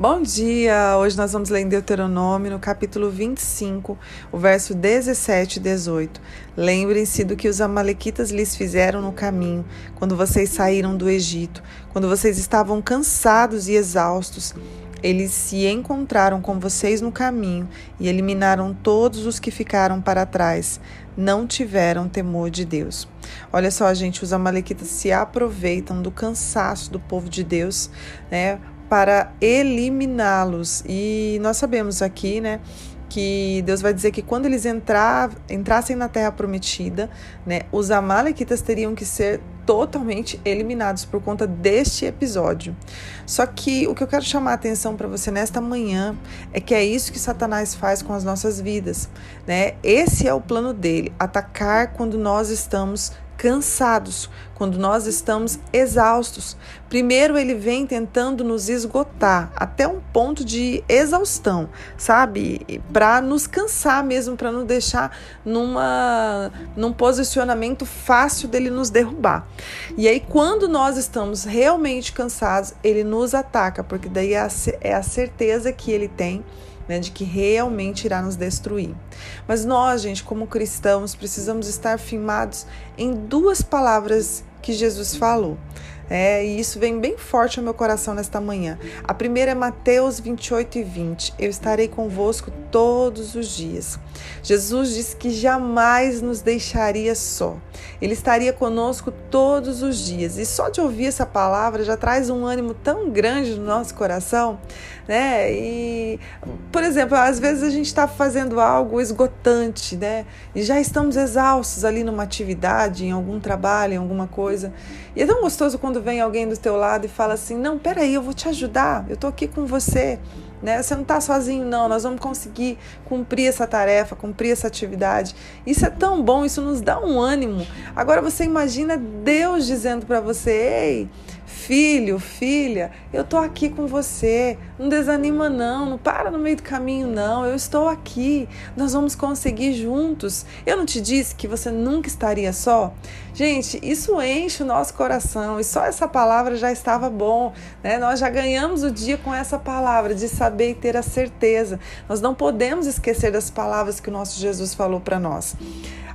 Bom dia! Hoje nós vamos ler em Deuteronômio, no capítulo 25, o verso 17 e 18. Lembrem-se do que os Amalequitas lhes fizeram no caminho, quando vocês saíram do Egito, quando vocês estavam cansados e exaustos. Eles se encontraram com vocês no caminho e eliminaram todos os que ficaram para trás. Não tiveram temor de Deus. Olha só, gente, os amalequitas se aproveitam do cansaço do povo de Deus, né, para eliminá-los. E nós sabemos aqui, né, que Deus vai dizer que quando eles entrar, entrassem na terra prometida, né, os amalequitas teriam que ser totalmente eliminados por conta deste episódio. Só que o que eu quero chamar a atenção para você nesta manhã é que é isso que Satanás faz com as nossas vidas, né? Esse é o plano dele, atacar quando nós estamos cansados, quando nós estamos exaustos. Primeiro ele vem tentando nos esgotar até um ponto de exaustão, sabe? Para nos cansar mesmo, para nos deixar numa num posicionamento fácil dele nos derrubar. E aí quando nós estamos realmente cansados, ele nos ataca, porque daí é a, é a certeza que ele tem né, de que realmente irá nos destruir. Mas nós, gente, como cristãos, precisamos estar firmados em duas palavras que Jesus falou. É, e isso vem bem forte ao meu coração nesta manhã. A primeira é Mateus 28 e 20. Eu estarei convosco todos os dias. Jesus disse que jamais nos deixaria só. Ele estaria conosco todos os dias. E só de ouvir essa palavra já traz um ânimo tão grande no nosso coração, né? E, por exemplo, às vezes a gente está fazendo algo esgotante, né? E já estamos exaustos ali numa atividade, em algum trabalho, em alguma coisa. E é tão gostoso quando vem alguém do teu lado e fala assim: "Não, peraí, eu vou te ajudar. Eu tô aqui com você." Né? Você não está sozinho, não. Nós vamos conseguir cumprir essa tarefa, cumprir essa atividade. Isso é tão bom, isso nos dá um ânimo. Agora você imagina Deus dizendo para você: ei, Filho, filha, eu estou aqui com você. Não desanima, não. Não para no meio do caminho, não. Eu estou aqui. Nós vamos conseguir juntos. Eu não te disse que você nunca estaria só? Gente, isso enche o nosso coração. E só essa palavra já estava bom. Né? Nós já ganhamos o dia com essa palavra, de saber e ter a certeza. Nós não podemos esquecer das palavras que o nosso Jesus falou para nós.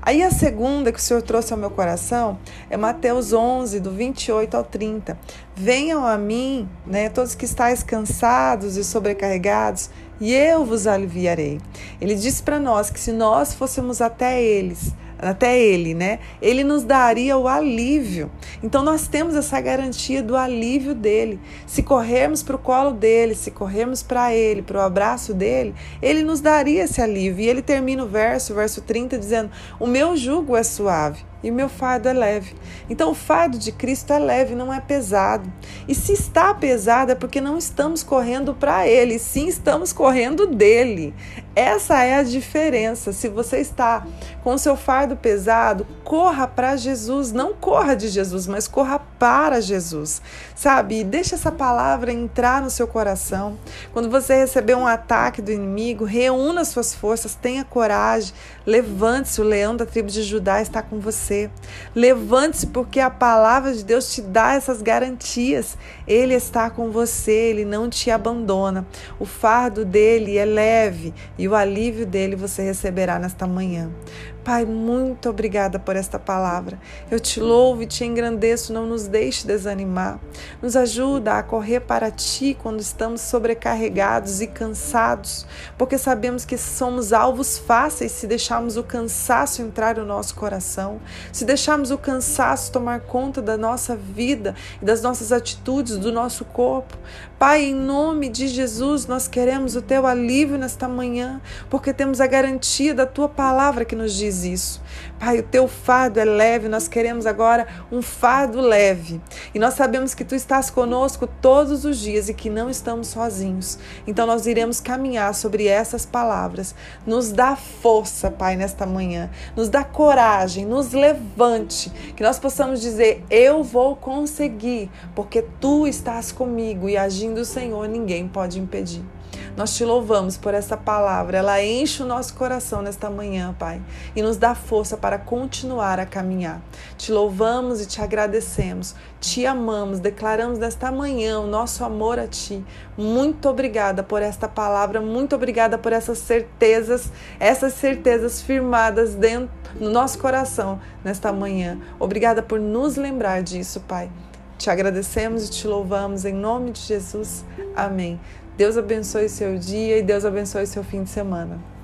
Aí a segunda que o Senhor trouxe ao meu coração é Mateus 11, do 28 ao 30. Venham a mim, né, todos que estáis cansados e sobrecarregados, e eu vos aliviarei. Ele disse para nós que se nós fôssemos até eles, até ele, né? Ele nos daria o alívio. Então nós temos essa garantia do alívio dele. Se corrermos para o colo dele, se corrermos para ele, para o abraço dele, ele nos daria esse alívio. E ele termina o verso, verso 30, dizendo: O meu jugo é suave e o meu fardo é leve. Então, o fardo de Cristo é leve, não é pesado. E se está pesado é porque não estamos correndo para Ele, sim estamos correndo dele. Essa é a diferença. Se você está com seu fardo pesado, corra para Jesus. Não corra de Jesus, mas corra para Jesus. Sabe? Deixa essa palavra entrar no seu coração. Quando você receber um ataque do inimigo, reúna suas forças, tenha coragem, levante-se. O leão da tribo de Judá está com você. Levante-se, porque a palavra de Deus te dá essas garantias. Ele está com você, ele não te abandona. O fardo dele é leve e e o alívio dele você receberá nesta manhã. Pai, muito obrigada por esta palavra. Eu te louvo e te engrandeço, não nos deixe desanimar. Nos ajuda a correr para ti quando estamos sobrecarregados e cansados, porque sabemos que somos alvos fáceis se deixarmos o cansaço entrar no nosso coração, se deixarmos o cansaço tomar conta da nossa vida e das nossas atitudes, do nosso corpo. Pai, em nome de Jesus, nós queremos o teu alívio nesta manhã, porque temos a garantia da tua palavra que nos diz isso. Pai, o teu fardo é leve, nós queremos agora um fardo leve. E nós sabemos que tu estás conosco todos os dias e que não estamos sozinhos. Então nós iremos caminhar sobre essas palavras. Nos dá força, Pai, nesta manhã. Nos dá coragem, nos levante, que nós possamos dizer: eu vou conseguir, porque tu estás comigo e agindo o Senhor, ninguém pode impedir. Nós te louvamos por essa palavra, ela enche o nosso coração nesta manhã, Pai, e nos dá força para continuar a caminhar. Te louvamos e te agradecemos, te amamos, declaramos nesta manhã o nosso amor a Ti. Muito obrigada por esta palavra, muito obrigada por essas certezas, essas certezas firmadas dentro no nosso coração nesta manhã. Obrigada por nos lembrar disso, Pai. Te agradecemos e te louvamos em nome de Jesus. Amém. Deus abençoe seu dia e Deus abençoe seu fim de semana.